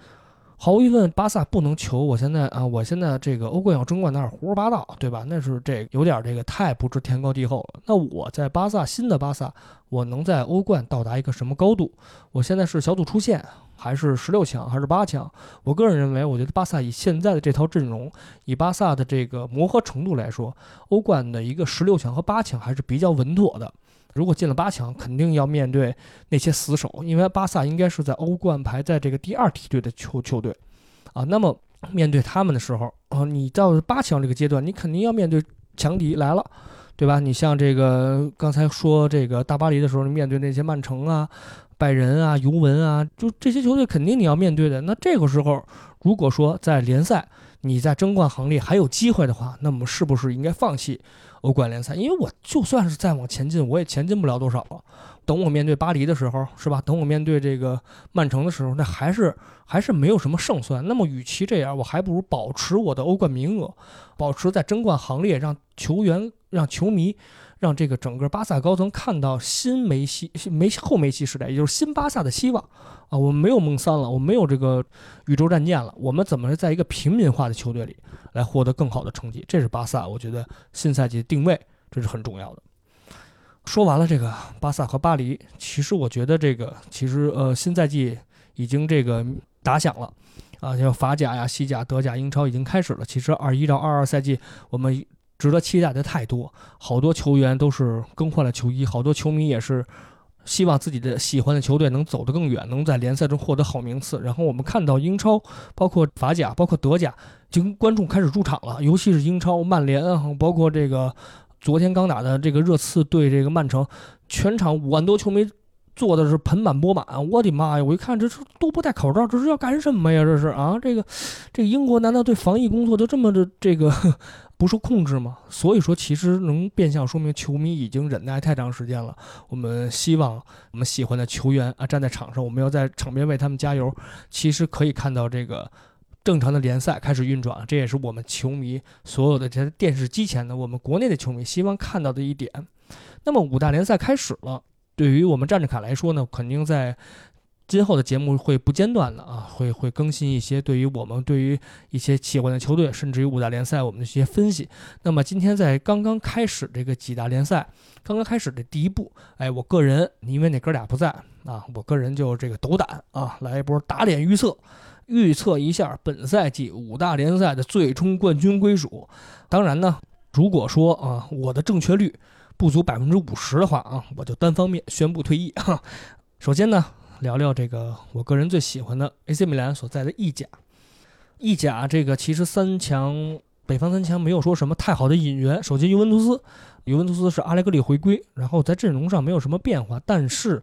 毫无疑问，巴萨不能求我现在啊！我现在这个欧冠要争冠，那是胡说八道，对吧？那是这有点这个太不知天高地厚了。那我在巴萨，新的巴萨，我能在欧冠到达一个什么高度？我现在是小组出线，还是十六强，还是八强？我个人认为，我觉得巴萨以现在的这套阵容，以巴萨的这个磨合程度来说，欧冠的一个十六强和八强还是比较稳妥的。如果进了八强，肯定要面对那些死守，因为巴萨应该是在欧冠排在这个第二梯队的球球队，啊，那么面对他们的时候，啊，你到八强这个阶段，你肯定要面对强敌来了，对吧？你像这个刚才说这个大巴黎的时候，你面对那些曼城啊、拜仁啊、尤文啊，就这些球队肯定你要面对的。那这个时候，如果说在联赛你在争冠行列还有机会的话，那么是不是应该放弃？欧冠联赛，因为我就算是再往前进，我也前进不了多少了。等我面对巴黎的时候，是吧？等我面对这个曼城的时候，那还是还是没有什么胜算。那么，与其这样，我还不如保持我的欧冠名额，保持在争冠行列，让球员让球迷。让这个整个巴萨高层看到新梅西、梅西后梅西时代，也就是新巴萨的希望啊！我们没有梦三了，我们没有这个宇宙战舰了，我们怎么在一个平民化的球队里来获得更好的成绩？这是巴萨，我觉得新赛季的定位，这是很重要的。说完了这个巴萨和巴黎，其实我觉得这个其实呃新赛季已经这个打响了啊，像法甲呀、西甲、德甲、英超已经开始了。其实二一到二二赛季我们。值得期待的太多，好多球员都是更换了球衣，好多球迷也是希望自己的喜欢的球队能走得更远，能在联赛中获得好名次。然后我们看到英超，包括法甲，包括德甲，已经观众开始入场了，尤其是英超，曼联啊，包括这个昨天刚打的这个热刺对这个曼城，全场五万多球迷坐的是盆满钵满。我的妈呀！我一看这是都不戴口罩，这是要干什么呀？这是啊，这个这个英国难道对防疫工作就这么的这个？不受控制吗？所以说，其实能变相说明球迷已经忍耐太长时间了。我们希望我们喜欢的球员啊站在场上，我们要在场边为他们加油。其实可以看到这个正常的联赛开始运转，这也是我们球迷所有的这电视机前的我们国内的球迷希望看到的一点。那么五大联赛开始了，对于我们站着卡来说呢，肯定在。今后的节目会不间断的啊，会会更新一些对于我们对于一些喜欢的球队，甚至于五大联赛我们的一些分析。那么今天在刚刚开始这个几大联赛刚刚开始的第一步，哎，我个人因为那哥俩不在啊，我个人就这个斗胆啊，来一波打脸预测，预测一下本赛季五大联赛的最终冠军归属。当然呢，如果说啊我的正确率不足百分之五十的话啊，我就单方面宣布退役哈。首先呢。聊聊这个我个人最喜欢的 AC 米兰所在的意甲。意甲这个其实三强，北方三强没有说什么太好的引援。首先尤文图斯，尤文图斯是阿莱格里回归，然后在阵容上没有什么变化。但是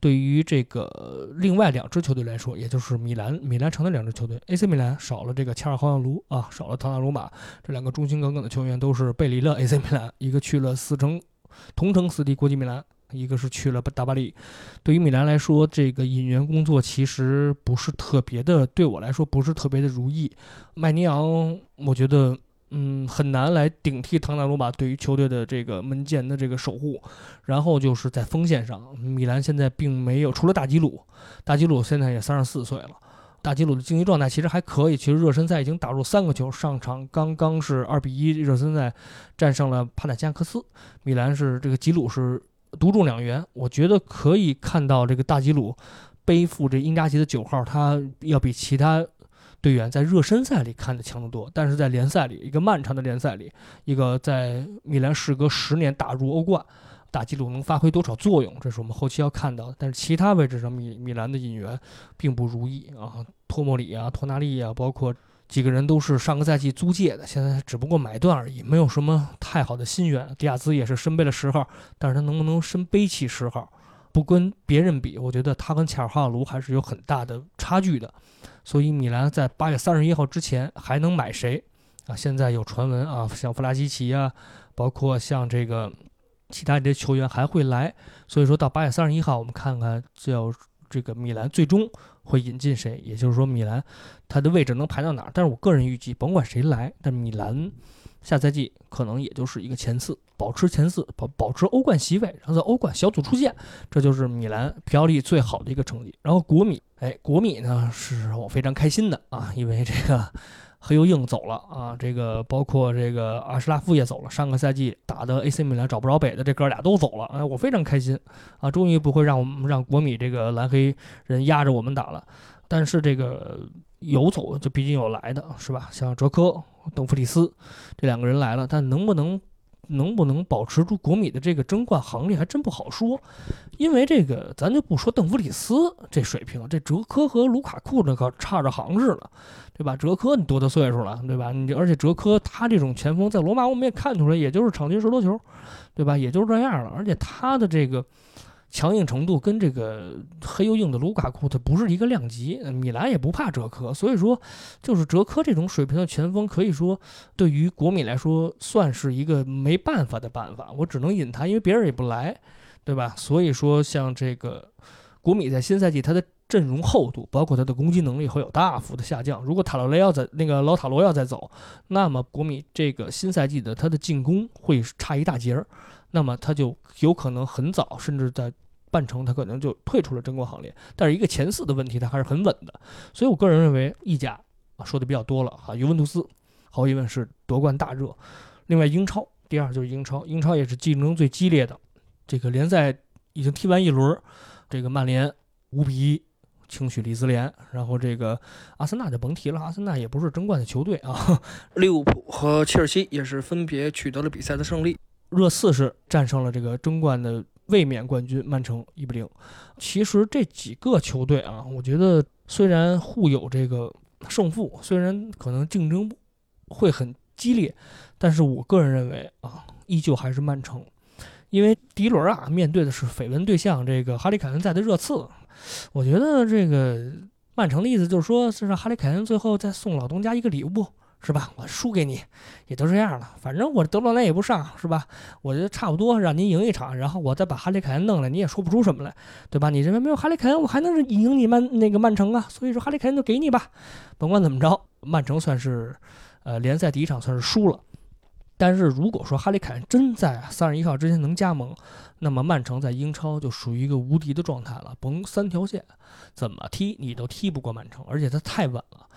对于这个另外两支球队来说，也就是米兰、米兰城的两支球队，AC 米兰少了这个恰尔豪扬卢啊，少了唐纳鲁马，这两个忠心耿耿的球员都是背离了 AC 米兰，一个去了四城同城死敌国际米兰。一个是去了大巴黎，对于米兰来说，这个引援工作其实不是特别的，对我来说不是特别的如意。麦尼昂，我觉得，嗯，很难来顶替唐纳鲁马对于球队的这个门前的这个守护。然后就是在锋线上，米兰现在并没有，除了大吉鲁，大吉鲁现在也三十四岁了，大吉鲁的竞技状态其实还可以。其实热身赛已经打入三个球，上场刚刚是二比一热身赛战胜了帕坦加克斯。米兰是这个吉鲁是。独中两元，我觉得可以看到这个大吉鲁背负这英扎吉的九号，他要比其他队员在热身赛里看的强得多。但是在联赛里，一个漫长的联赛里，一个在米兰时隔十年打入欧冠，大纪录能发挥多少作用，这是我们后期要看到的。但是其他位置上，米米兰的引援并不如意啊，托莫里啊，托纳利啊，包括。几个人都是上个赛季租借的，现在只不过买断而已，没有什么太好的心愿。迪亚兹也是身背了十号，但是他能不能身背起十号，不跟别人比，我觉得他跟切尔哈卢还是有很大的差距的。所以米兰在八月三十一号之前还能买谁啊？现在有传闻啊，像弗拉基奇啊，包括像这个其他这些球员还会来。所以说到八月三十一号，我们看看叫这个米兰最终。会引进谁？也就是说，米兰他的位置能排到哪儿？但是我个人预计，甭管谁来，但米兰下赛季可能也就是一个前四，保持前四，保保持欧冠席位，然后在欧冠小组出线，这就是米兰皮奥利最好的一个成绩。然后国米，哎，国米呢是我非常开心的啊，因为这个。黑又硬走了啊，这个包括这个阿什拉夫也走了。上个赛季打的 AC 米兰找不着北的这哥俩都走了，哎，我非常开心啊，终于不会让我们让国米这个蓝黑人压着我们打了。但是这个有走就毕竟有来的，是吧？像哲科、邓弗里斯这两个人来了，但能不能？能不能保持住国米的这个争冠行列还真不好说，因为这个咱就不说邓弗里斯这水平，这哲科和卢卡库这可差着行似的，对吧？哲科你多大岁数了，对吧？你而且哲科他这种前锋在罗马我们也看出来，也就是场均十多球，对吧？也就是这样了，而且他的这个。强硬程度跟这个黑又硬的卢卡库，他不是一个量级。米兰也不怕哲科，所以说，就是哲科这种水平的前锋，可以说对于国米来说算是一个没办法的办法。我只能引他，因为别人也不来，对吧？所以说，像这个国米在新赛季他的阵容厚度，包括他的攻击能力会有大幅的下降。如果塔罗雷要在那个老塔罗要再走，那么国米这个新赛季的他的进攻会差一大截儿，那么他就有可能很早，甚至在半程他可能就退出了争冠行列。但是一个前四的问题，他还是很稳的。所以我个人认为意甲啊说的比较多了哈，尤文图斯毫无疑问是夺冠大热。另外英超第二就是英超，英超也是竞争最激烈的，这个联赛已经踢完一轮，这个曼联五比一。轻取利兹联，然后这个阿森纳就甭提了，阿森纳也不是争冠的球队啊。利物浦和切尔西也是分别取得了比赛的胜利。热刺是战胜了这个争冠的卫冕冠军曼城一比零。其实这几个球队啊，我觉得虽然互有这个胜负，虽然可能竞争会很激烈，但是我个人认为啊，依旧还是曼城，因为第一轮啊面对的是绯闻对象这个哈里凯恩在的热刺。我觉得这个曼城的意思就是说，是让哈里凯恩最后再送老东家一个礼物，是吧？我输给你，也都这样了。反正我德罗兰也不上，是吧？我觉得差不多，让您赢一场，然后我再把哈利凯恩弄来，你也说不出什么来，对吧？你认为没有哈利凯恩，我还能赢你曼那个曼城啊？所以说哈利凯恩就给你吧。甭管怎么着，曼城算是呃联赛第一场算是输了。但是如果说哈利凯恩真在三十一号之前能加盟，那么曼城在英超就属于一个无敌的状态了，甭三条线，怎么踢你都踢不过曼城，而且他太稳了。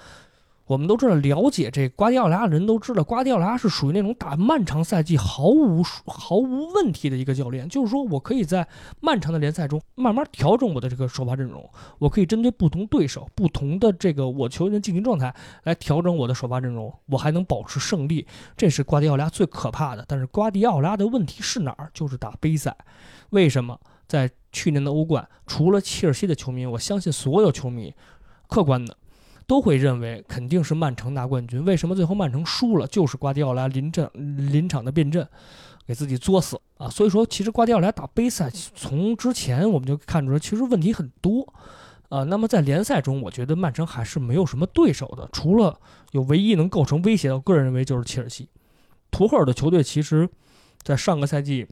我们都知道，了解这瓜迪奥拉的人都知道，瓜迪奥拉是属于那种打漫长赛季毫无毫无问题的一个教练。就是说我可以在漫长的联赛中慢慢调整我的这个首发阵容，我可以针对不同对手、不同的这个我球员的竞技状态来调整我的首发阵容，我还能保持胜利。这是瓜迪奥拉最可怕的。但是瓜迪奥拉的问题是哪儿？就是打杯赛。为什么在去年的欧冠，除了切尔西的球迷，我相信所有球迷，客观的。都会认为肯定是曼城拿冠军。为什么最后曼城输了？就是瓜迪奥拉临阵临场的变阵，给自己作死啊！所以说，其实瓜迪奥拉打杯赛，从之前我们就看出来，其实问题很多啊。那么在联赛中，我觉得曼城还是没有什么对手的，除了有唯一能构成威胁的，我个人认为就是切尔西。图赫尔的球队其实，在上个赛季，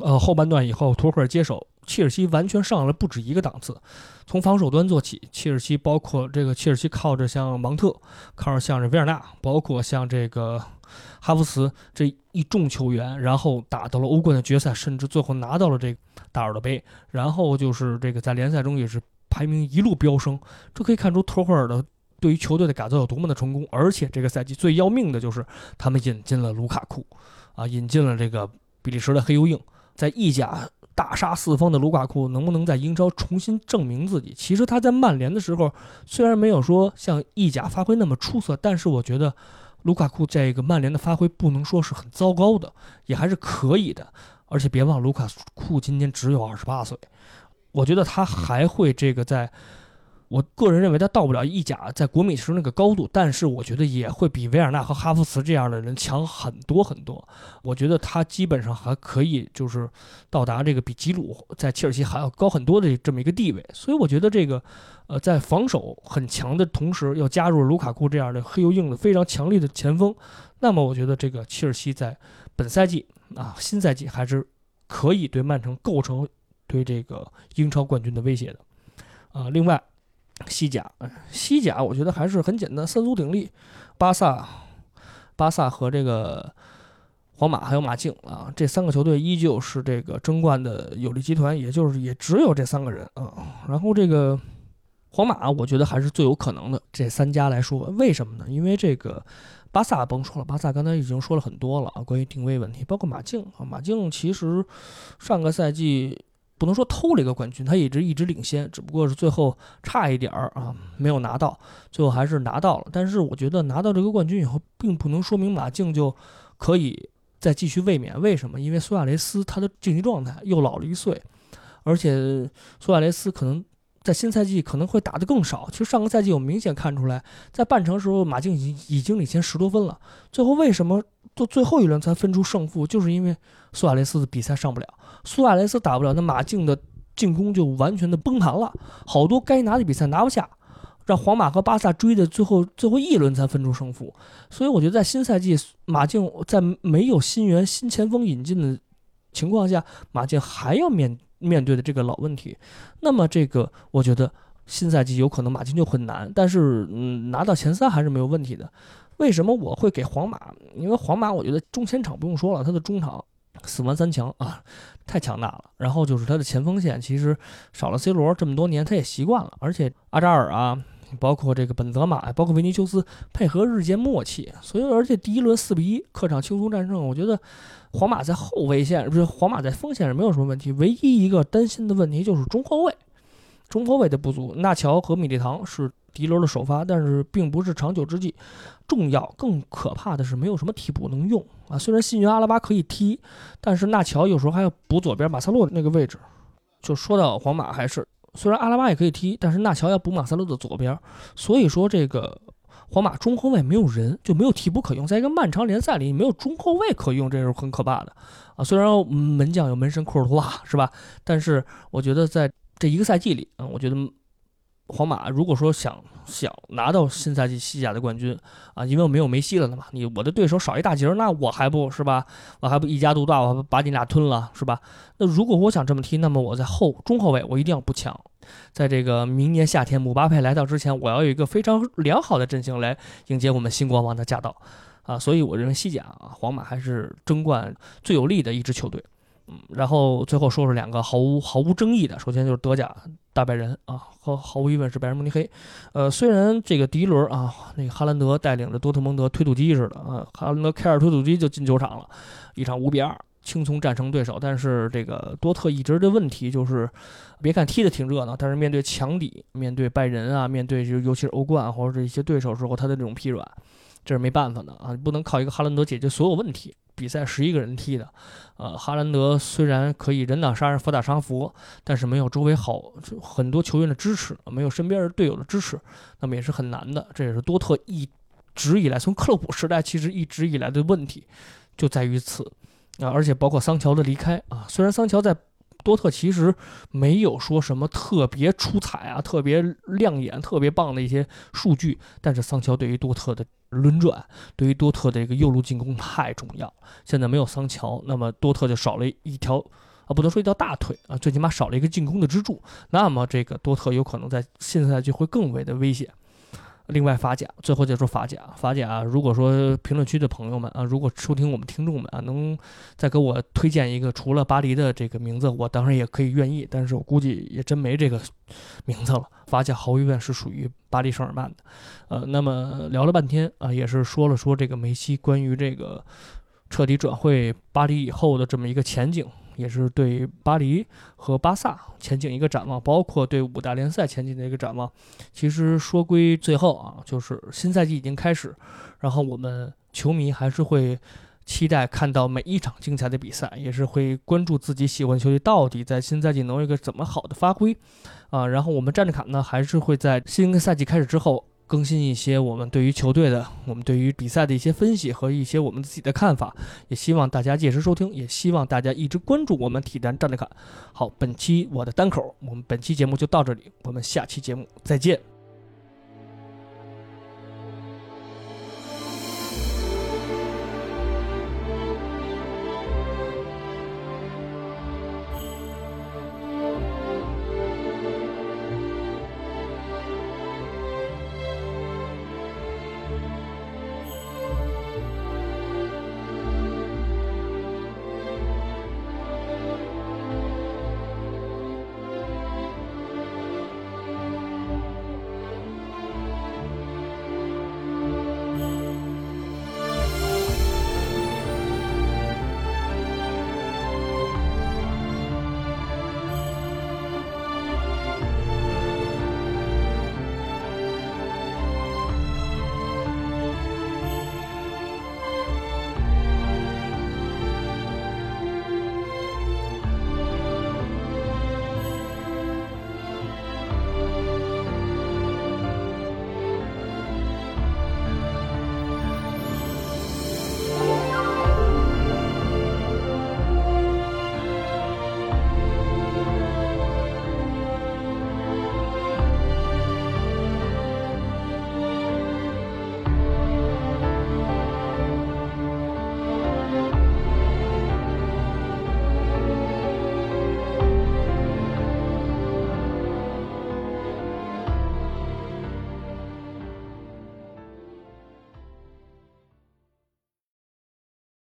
呃后半段以后，图赫尔接手。切尔西完全上了不止一个档次，从防守端做起，切尔西包括这个切尔西靠着像芒特，靠着像这维尔纳，包括像这个哈弗茨这一众球员，然后打到了欧冠的决赛，甚至最后拿到了这个大耳朵杯，然后就是这个在联赛中也是排名一路飙升，这可以看出托赫尔的对于球队的改造有多么的成功。而且这个赛季最要命的就是他们引进了卢卡库，啊，引进了这个比利时的黑油硬，在意甲。大杀四方的卢卡库能不能在英超重新证明自己？其实他在曼联的时候虽然没有说像意甲发挥那么出色，但是我觉得卢卡库这个曼联的发挥不能说是很糟糕的，也还是可以的。而且别忘，卢卡库今年只有二十八岁，我觉得他还会这个在。我个人认为他到不了意甲在国米时那个高度，但是我觉得也会比维尔纳和哈弗茨这样的人强很多很多。我觉得他基本上还可以，就是到达这个比吉鲁在切尔西还要高很多的这么一个地位。所以我觉得这个，呃，在防守很强的同时，要加入卢卡库这样的黑又硬的非常强力的前锋，那么我觉得这个切尔西在本赛季啊新赛季还是可以对曼城构成对这个英超冠军的威胁的。啊，另外。西甲，西甲，我觉得还是很简单，三足鼎立，巴萨、巴萨和这个皇马还有马竞啊，这三个球队依旧是这个争冠的有力集团，也就是也只有这三个人啊。然后这个皇马，我觉得还是最有可能的。这三家来说，为什么呢？因为这个巴萨甭说了，巴萨刚才已经说了很多了啊，关于定位问题，包括马竞啊，马竞其实上个赛季。不能说偷了一个冠军，他一直一直领先，只不过是最后差一点儿啊，没有拿到，最后还是拿到了。但是我觉得拿到这个冠军以后，并不能说明马竞就可以再继续卫冕。为什么？因为苏亚雷斯他的竞技状态又老了一岁，而且苏亚雷斯可能在新赛季可能会打得更少。其实上个赛季我明显看出来，在半程时候马竞已经已经领先十多分了，最后为什么做最后一轮才分出胜负？就是因为苏亚雷斯的比赛上不了。苏亚雷斯打不了，那马竞的进攻就完全的崩盘了，好多该拿的比赛拿不下，让皇马和巴萨追的最后最后一轮才分出胜负。所以我觉得在新赛季，马竞在没有新援新前锋引进的情况下，马竞还要面面对的这个老问题。那么这个我觉得新赛季有可能马竞就很难，但是嗯，拿到前三还是没有问题的。为什么我会给皇马？因为皇马我觉得中前场不用说了，他的中场死亡三强啊，太强大了。然后就是他的前锋线，其实少了 C 罗这么多年，他也习惯了。而且阿扎尔啊，包括这个本泽马，包括维尼修斯，配合日渐默契。所以而且第一轮四比一客场轻松战胜，我觉得皇马在后卫线不是皇马在锋线上没有什么问题，唯一一个担心的问题就是中后卫，中后卫的不足。纳乔和米利唐是。第一轮的首发，但是并不是长久之计。重要更可怕的是，没有什么替补能用啊。虽然新援阿拉巴可以踢，但是纳乔有时候还要补左边马塞洛那个位置。就说到皇马，还是虽然阿拉巴也可以踢，但是纳乔要补马塞洛的左边。所以说，这个皇马中后卫没有人，就没有替补可用。在一个漫长联赛里，没有中后卫可用，这是很可怕的啊。虽然门将有门神库尔图瓦，是吧？但是我觉得在这一个赛季里，啊，我觉得。皇马如果说想想拿到新赛季西甲的冠军啊，因为我没有梅西了嘛，你我的对手少一大截儿，那我还不是吧？我还不一家独大，我还不把你俩吞了是吧？那如果我想这么踢，那么我在后中后卫我一定要不强，在这个明年夏天姆巴佩来到之前，我要有一个非常良好的阵型来迎接我们新国王的驾到啊！所以我认为西甲啊，皇马还是争冠最有利的一支球队。嗯，然后最后说说两个毫无毫无争议的，首先就是德甲大败人啊，和毫无疑问是拜仁慕尼黑。呃，虽然这个第一轮啊，那个哈兰德带领着多特蒙德推土机似的啊，哈兰德开着推土机就进球场了，一场五比二轻松战胜对手。但是这个多特一直的问题就是，别看踢的挺热闹，但是面对强敌，面对拜仁啊，面对就尤其是欧冠或者这些对手时候，他的这种疲软，这是没办法的啊，不能靠一个哈兰德解决所有问题。比赛十一个人踢的，呃，哈兰德虽然可以人挡杀人，佛打杀佛，但是没有周围好很多球员的支持，没有身边队友的支持，那么也是很难的。这也是多特一直以来从克洛普时代其实一直以来的问题，就在于此啊，而且包括桑乔的离开啊，虽然桑乔在。多特其实没有说什么特别出彩啊、特别亮眼、特别棒的一些数据，但是桑乔对于多特的轮转，对于多特的一个右路进攻太重要。现在没有桑乔，那么多特就少了一条啊，不能说一条大腿啊，最起码少了一个进攻的支柱。那么这个多特有可能在现在就会更为的危险。另外法甲，最后再说法甲。法甲，如果说评论区的朋友们啊，如果收听我们听众们啊，能再给我推荐一个除了巴黎的这个名字，我当然也可以愿意。但是我估计也真没这个名字了。法甲毫无疑问是属于巴黎圣日耳曼的。呃，那么聊了半天啊，也是说了说这个梅西关于这个彻底转会巴黎以后的这么一个前景。也是对巴黎和巴萨前景一个展望，包括对五大联赛前景的一个展望。其实说归最后啊，就是新赛季已经开始，然后我们球迷还是会期待看到每一场精彩的比赛，也是会关注自己喜欢球队到底在新赛季能有一个怎么好的发挥啊。然后我们站着卡呢，还是会在新赛季开始之后。更新一些我们对于球队的、我们对于比赛的一些分析和一些我们自己的看法，也希望大家届时收听，也希望大家一直关注我们体坛站着卡。好，本期我的单口，我们本期节目就到这里，我们下期节目再见。